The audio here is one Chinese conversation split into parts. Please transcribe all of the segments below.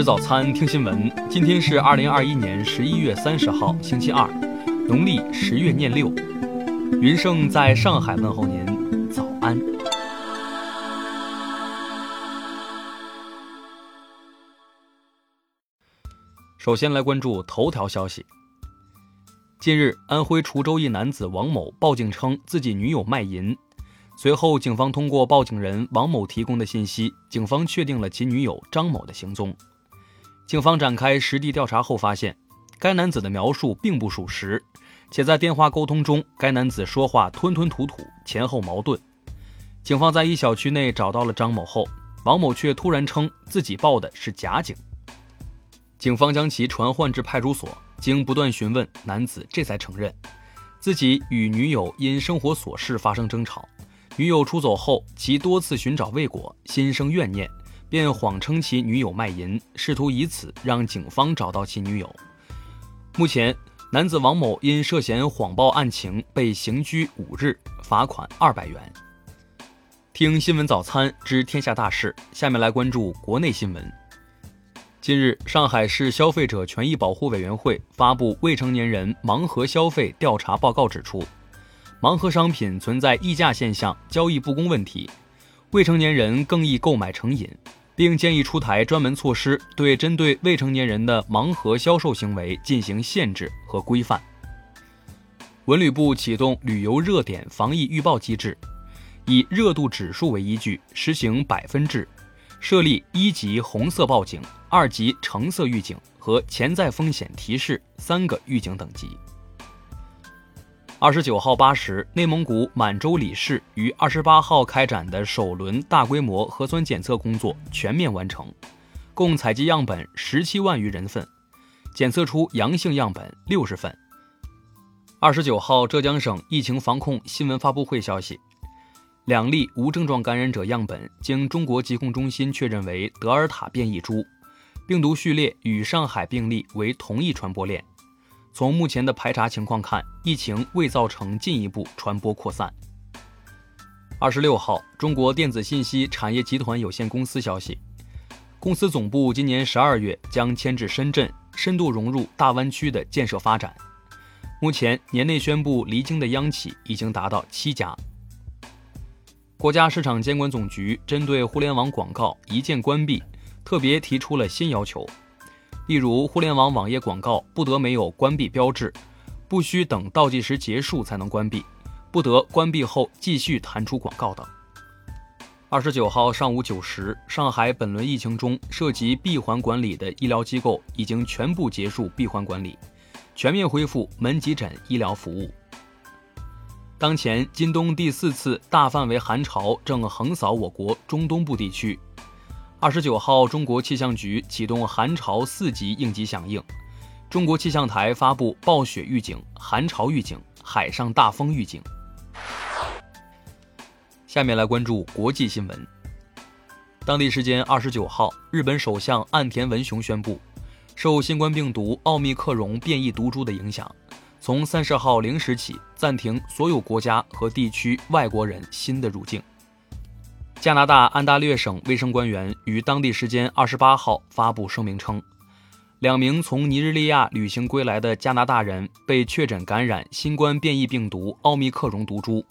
吃早餐，听新闻。今天是二零二一年十一月三十号，星期二，农历十月廿六。云盛在上海问候您，早安。首先来关注头条消息。近日，安徽滁州一男子王某报警称自己女友卖淫。随后，警方通过报警人王某提供的信息，警方确定了其女友张某的行踪。警方展开实地调查后发现，该男子的描述并不属实，且在电话沟通中，该男子说话吞吞吐吐，前后矛盾。警方在一小区内找到了张某后，王某却突然称自己报的是假警。警方将其传唤至派出所，经不断询问，男子这才承认，自己与女友因生活琐事发生争吵。女友出走后，其多次寻找未果，心生怨念，便谎称其女友卖淫，试图以此让警方找到其女友。目前，男子王某因涉嫌谎报案情被刑拘五日，罚款二百元。听新闻早餐知天下大事，下面来关注国内新闻。近日，上海市消费者权益保护委员会发布未成年人盲盒消费调查报告，指出。盲盒商品存在溢价现象、交易不公问题，未成年人更易购买成瘾，并建议出台专门措施，对针对未成年人的盲盒销售行为进行限制和规范。文旅部启动旅游热点防疫预报机制，以热度指数为依据，实行百分制，设立一级红色报警、二级橙色预警和潜在风险提示三个预警等级。二十九号八时，内蒙古满洲里市于二十八号开展的首轮大规模核酸检测工作全面完成，共采集样本十七万余人份，检测出阳性样本六十份。二十九号，浙江省疫情防控新闻发布会消息，两例无症状感染者样本经中国疾控中心确认为德尔塔变异株，病毒序列与上海病例为同一传播链。从目前的排查情况看，疫情未造成进一步传播扩散。二十六号，中国电子信息产业集团有限公司消息，公司总部今年十二月将迁至深圳，深度融入大湾区的建设发展。目前年内宣布离京的央企已经达到七家。国家市场监管总局针对互联网广告一键关闭，特别提出了新要求。例如，互联网网页广告不得没有关闭标志，不需等倒计时结束才能关闭，不得关闭后继续弹出广告等。二十九号上午九时，上海本轮疫情中涉及闭环管理的医疗机构已经全部结束闭环管理，全面恢复门急诊医疗服务。当前，今冬第四次大范围寒潮正横扫我国中东部地区。二十九号，中国气象局启动寒潮四级应急响应，中国气象台发布暴雪预警、寒潮预警、海上大风预警。下面来关注国际新闻。当地时间二十九号，日本首相岸田文雄宣布，受新冠病毒奥密克戎变异毒株的影响，从三十号零时起暂停所有国家和地区外国人新的入境。加拿大安大略省卫生官员于当地时间二十八号发布声明称，两名从尼日利亚旅行归来的加拿大人被确诊感染新冠变异病毒奥密克戎毒株，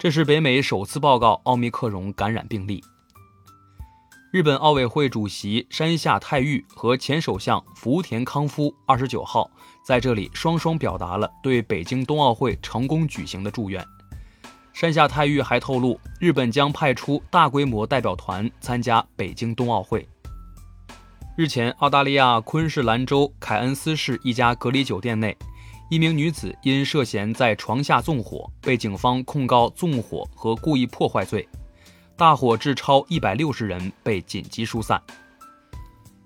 这是北美首次报告奥密克戎感染病例。日本奥委会主席山下泰裕和前首相福田康夫二十九号在这里双双表达了对北京冬奥会成功举行的祝愿。山下泰裕还透露，日本将派出大规模代表团参加北京冬奥会。日前，澳大利亚昆士兰州凯恩斯市一家隔离酒店内，一名女子因涉嫌在床下纵火，被警方控告纵火和故意破坏罪。大火致超一百六十人被紧急疏散。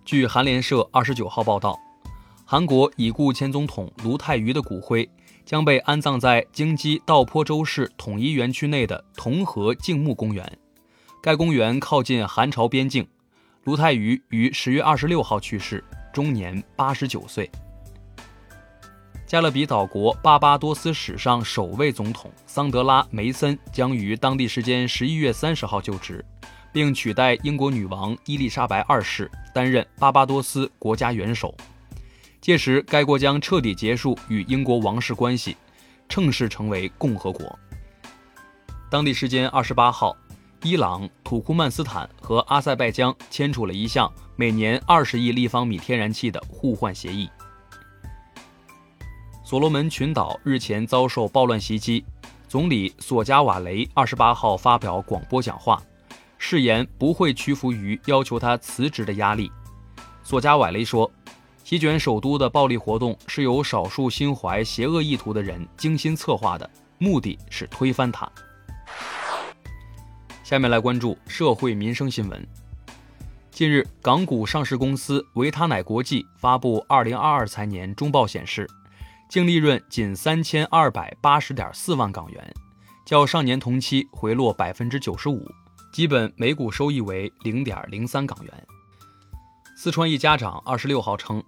据韩联社二十九号报道，韩国已故前总统卢泰愚的骨灰。将被安葬在京畿道坡州市统一园区内的同和静木公园。该公园靠近韩朝边境。卢泰愚于十月二十六号去世，终年八十九岁。加勒比岛国巴巴多斯史上首位总统桑德拉·梅森将于当地时间十一月三十号就职，并取代英国女王伊丽莎白二世担任巴巴多斯国家元首。届时，该国将彻底结束与英国王室关系，正式成为共和国。当地时间二十八号，伊朗、土库曼斯坦和阿塞拜疆签署了一项每年二十亿立方米天然气的互换协议。所罗门群岛日前遭受暴乱袭击，总理索加瓦雷二十八号发表广播讲话，誓言不会屈服于要求他辞职的压力。索加瓦雷说。席卷首都的暴力活动是由少数心怀邪恶意图的人精心策划的，目的是推翻它。下面来关注社会民生新闻。近日，港股上市公司维他奶国际发布2022财年中报显示，净利润仅3280.4万港元，较上年同期回落95%，基本每股收益为0.03港元。四川一家长二十六号称，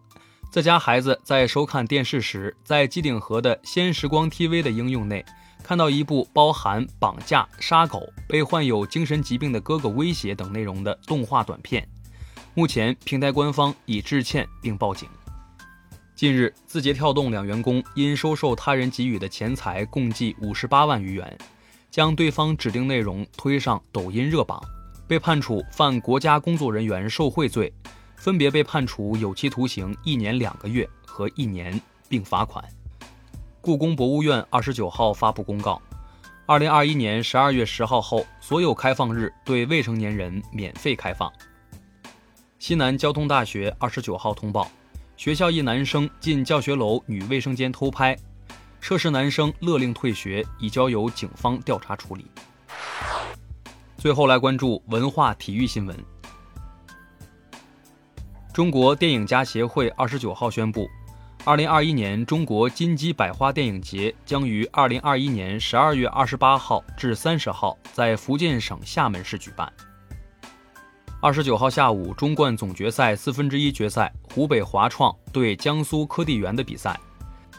自家孩子在收看电视时，在机顶盒的“先时光 TV” 的应用内，看到一部包含绑架、杀狗、被患有精神疾病的哥哥威胁等内容的动画短片。目前，平台官方已致歉并报警。近日，字节跳动两员工因收受他人给予的钱财共计五十八万余元，将对方指定内容推上抖音热榜，被判处犯国家工作人员受贿罪。分别被判处有期徒刑一年两个月和一年，并罚款。故宫博物院二十九号发布公告，二零二一年十二月十号后，所有开放日对未成年人免费开放。西南交通大学二十九号通报，学校一男生进教学楼女卫生间偷拍，涉事男生勒令退学，已交由警方调查处理。最后来关注文化体育新闻。中国电影家协会二十九号宣布，二零二一年中国金鸡百花电影节将于二零二一年十二月二十八号至三十号在福建省厦门市举办。二十九号下午，中冠总决赛四分之一决赛，湖北华创对江苏科地园的比赛，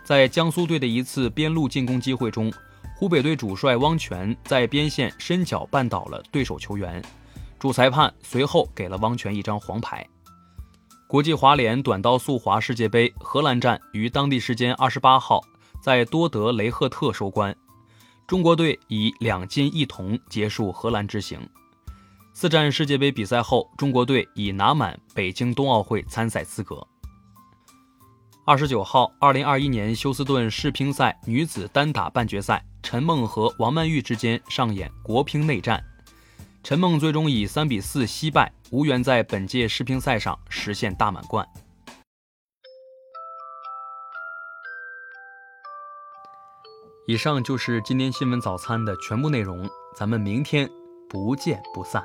在江苏队的一次边路进攻机会中，湖北队主帅汪泉在边线伸脚绊倒了对手球员，主裁判随后给了汪泉一张黄牌。国际滑联短道速滑世界杯荷兰站于当地时间二十八号在多德雷赫特收官，中国队以两金一铜结束荷兰之行。四站世界杯比赛后，中国队已拿满北京冬奥会参赛资格。二十九号，二零二一年休斯顿世乒赛女子单打半决赛，陈梦和王曼玉之间上演国乒内战。陈梦最终以三比四惜败，无缘在本届世乒赛上实现大满贯。以上就是今天新闻早餐的全部内容，咱们明天不见不散。